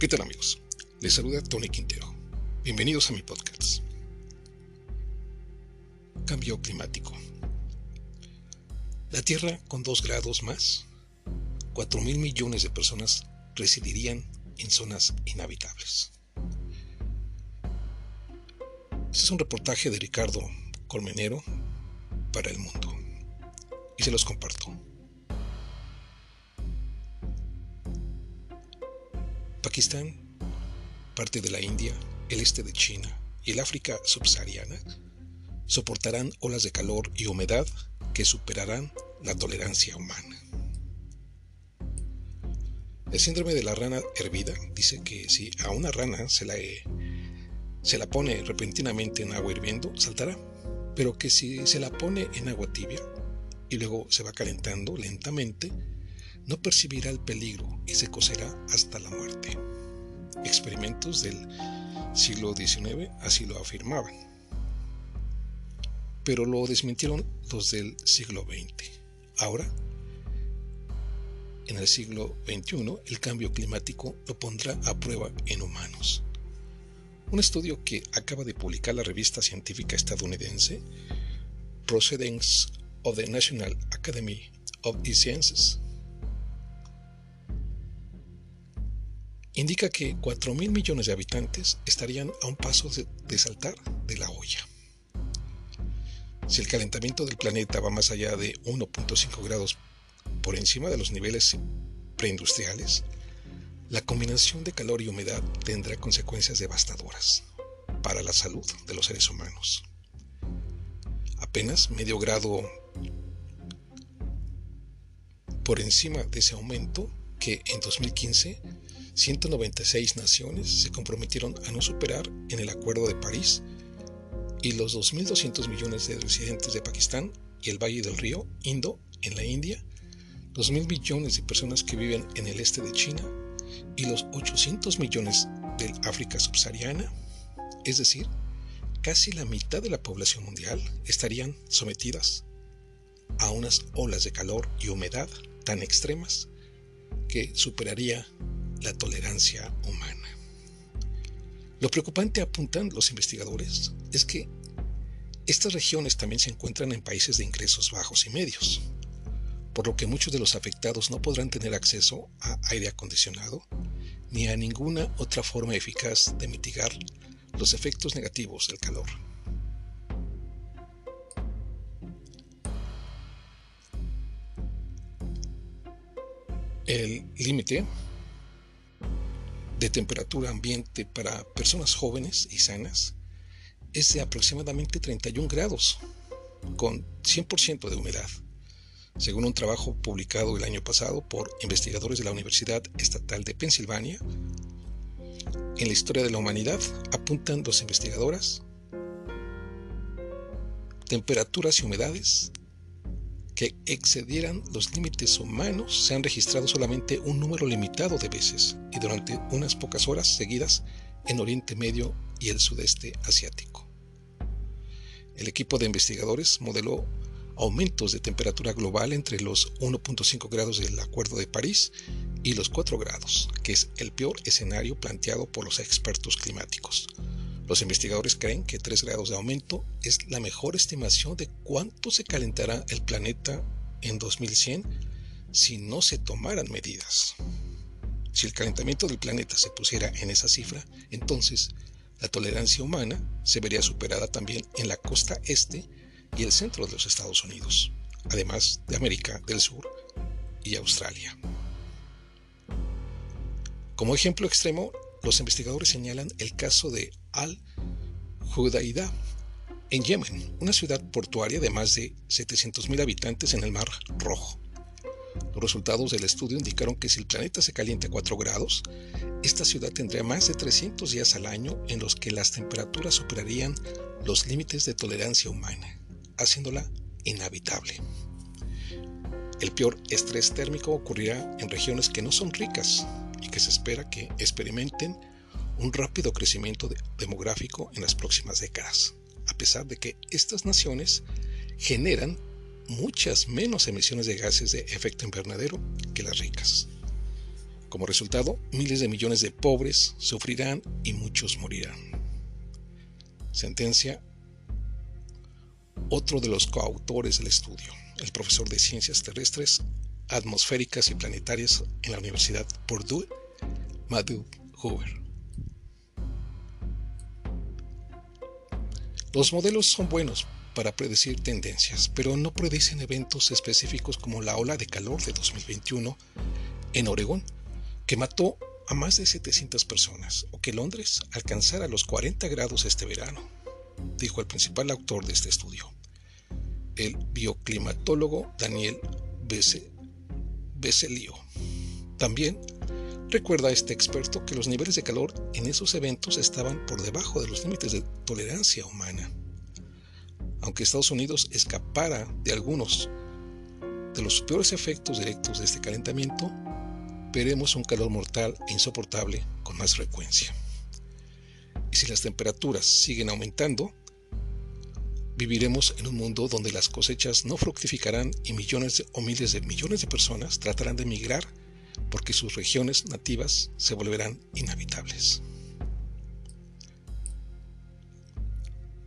¿Qué tal amigos? Les saluda Tony Quintero. Bienvenidos a mi podcast. Cambio climático. La Tierra con 2 grados más, 4 mil millones de personas residirían en zonas inhabitables. Este es un reportaje de Ricardo Colmenero para el mundo y se los comparto. Pakistán, parte de la India, el este de China y el África subsahariana soportarán olas de calor y humedad que superarán la tolerancia humana. El síndrome de la rana hervida dice que si a una rana se la, se la pone repentinamente en agua hirviendo, saltará, pero que si se la pone en agua tibia y luego se va calentando lentamente, no percibirá el peligro y se cocerá hasta la muerte. Experimentos del siglo XIX así lo afirmaban, pero lo desmintieron los del siglo XX. Ahora, en el siglo XXI, el cambio climático lo pondrá a prueba en humanos. Un estudio que acaba de publicar la revista científica estadounidense Proceedings of the National Academy of Sciences indica que 4 mil millones de habitantes estarían a un paso de, saltar de la olla. Si el calentamiento del planeta va más allá de 1.5 grados por encima de los niveles preindustriales, la combinación de calor y humedad tendrá consecuencias devastadoras para la salud de los seres humanos. Apenas medio grado por encima de ese aumento que en 2015 196 naciones se comprometieron a no superar en el Acuerdo de París y los 2.200 millones de residentes de Pakistán y el Valle del Río Indo en la India, 2.000 millones de personas que viven en el este de China y los 800 millones del África subsahariana, es decir, casi la mitad de la población mundial estarían sometidas a unas olas de calor y humedad tan extremas que superaría la tolerancia humana. Lo preocupante, apuntan los investigadores, es que estas regiones también se encuentran en países de ingresos bajos y medios, por lo que muchos de los afectados no podrán tener acceso a aire acondicionado ni a ninguna otra forma eficaz de mitigar los efectos negativos del calor. El límite de temperatura ambiente para personas jóvenes y sanas es de aproximadamente 31 grados, con 100% de humedad, según un trabajo publicado el año pasado por investigadores de la Universidad Estatal de Pensilvania. En la historia de la humanidad apuntan dos investigadoras temperaturas y humedades que excedieran los límites humanos se han registrado solamente un número limitado de veces y durante unas pocas horas seguidas en Oriente Medio y el sudeste asiático. El equipo de investigadores modeló aumentos de temperatura global entre los 1.5 grados del Acuerdo de París y los 4 grados, que es el peor escenario planteado por los expertos climáticos, los investigadores creen que 3 grados de aumento es la mejor estimación de cuánto se calentará el planeta en 2100 si no se tomaran medidas. Si el calentamiento del planeta se pusiera en esa cifra, entonces la tolerancia humana se vería superada también en la costa este y el centro de los Estados Unidos, además de América del Sur y Australia. Como ejemplo extremo, los investigadores señalan el caso de Al-Hudaydah en Yemen, una ciudad portuaria de más de 700.000 habitantes en el Mar Rojo. Los resultados del estudio indicaron que si el planeta se calienta a 4 grados, esta ciudad tendría más de 300 días al año en los que las temperaturas superarían los límites de tolerancia humana, haciéndola inhabitable. El peor estrés térmico ocurrirá en regiones que no son ricas y que se espera que experimenten un rápido crecimiento demográfico en las próximas décadas, a pesar de que estas naciones generan muchas menos emisiones de gases de efecto invernadero que las ricas. Como resultado, miles de millones de pobres sufrirán y muchos morirán. Sentencia otro de los coautores del estudio, el profesor de Ciencias Terrestres, Atmosféricas y Planetarias en la Universidad Purdue, Matthew Hoover. Los modelos son buenos para predecir tendencias, pero no predicen eventos específicos como la ola de calor de 2021 en Oregón, que mató a más de 700 personas, o que Londres alcanzara los 40 grados este verano, dijo el principal autor de este estudio, el bioclimatólogo Daniel Becelio. También recuerda este experto que los niveles de calor en esos eventos estaban por debajo de los límites de tolerancia humana. Aunque Estados Unidos escapara de algunos de los peores efectos directos de este calentamiento, veremos un calor mortal e insoportable con más frecuencia. Y si las temperaturas siguen aumentando, viviremos en un mundo donde las cosechas no fructificarán y millones o miles de millones de personas tratarán de emigrar porque sus regiones nativas se volverán inhabitables.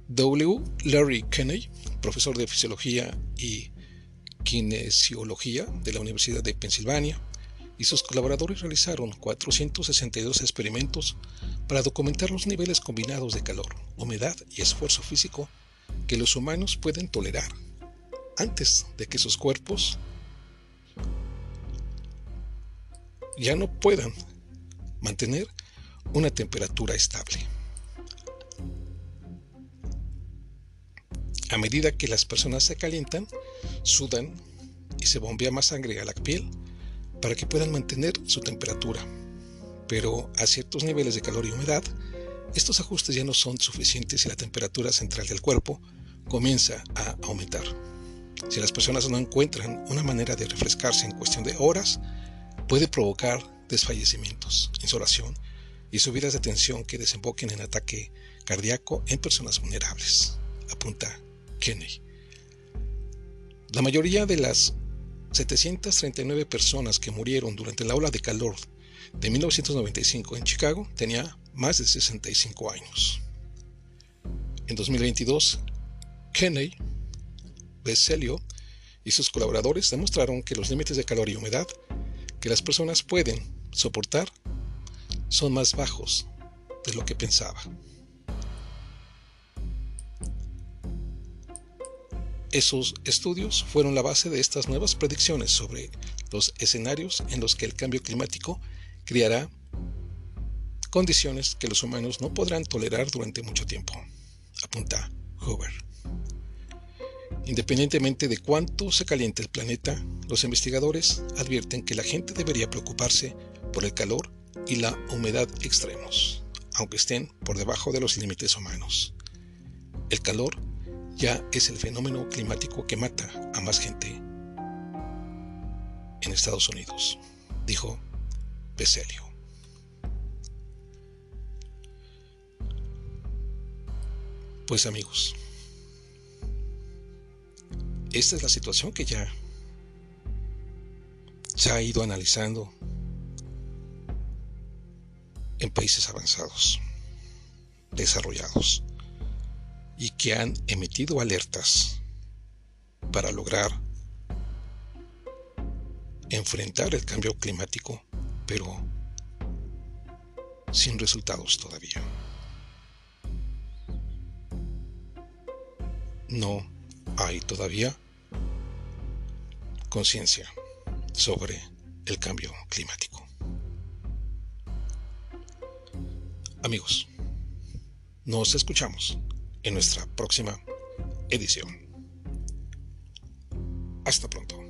W. Larry Kenney, profesor de fisiología y kinesiología de la Universidad de Pensilvania, y sus colaboradores realizaron 462 experimentos para documentar los niveles combinados de calor, humedad y esfuerzo físico que los humanos pueden tolerar antes de que sus cuerpos ya no puedan mantener una temperatura estable. A medida que las personas se calientan, sudan y se bombea más sangre a la piel para que puedan mantener su temperatura. Pero a ciertos niveles de calor y humedad, estos ajustes ya no son suficientes y la temperatura central del cuerpo comienza a aumentar. Si las personas no encuentran una manera de refrescarse en cuestión de horas, puede provocar desfallecimientos, insolación y subidas de tensión que desemboquen en ataque cardíaco en personas vulnerables, apunta Kenney. La mayoría de las 739 personas que murieron durante la ola de calor de 1995 en Chicago tenía más de 65 años. En 2022, Kenney, Becelio y sus colaboradores demostraron que los límites de calor y humedad que las personas pueden soportar son más bajos de lo que pensaba. Esos estudios fueron la base de estas nuevas predicciones sobre los escenarios en los que el cambio climático creará condiciones que los humanos no podrán tolerar durante mucho tiempo, apunta Hoover. Independientemente de cuánto se caliente el planeta, los investigadores advierten que la gente debería preocuparse por el calor y la humedad extremos, aunque estén por debajo de los límites humanos. El calor ya es el fenómeno climático que mata a más gente en Estados Unidos, dijo Becelio. Pues amigos, esta es la situación que ya se ha ido analizando en países avanzados, desarrollados, y que han emitido alertas para lograr enfrentar el cambio climático, pero sin resultados todavía. No hay todavía conciencia sobre el cambio climático. Amigos, nos escuchamos en nuestra próxima edición. Hasta pronto.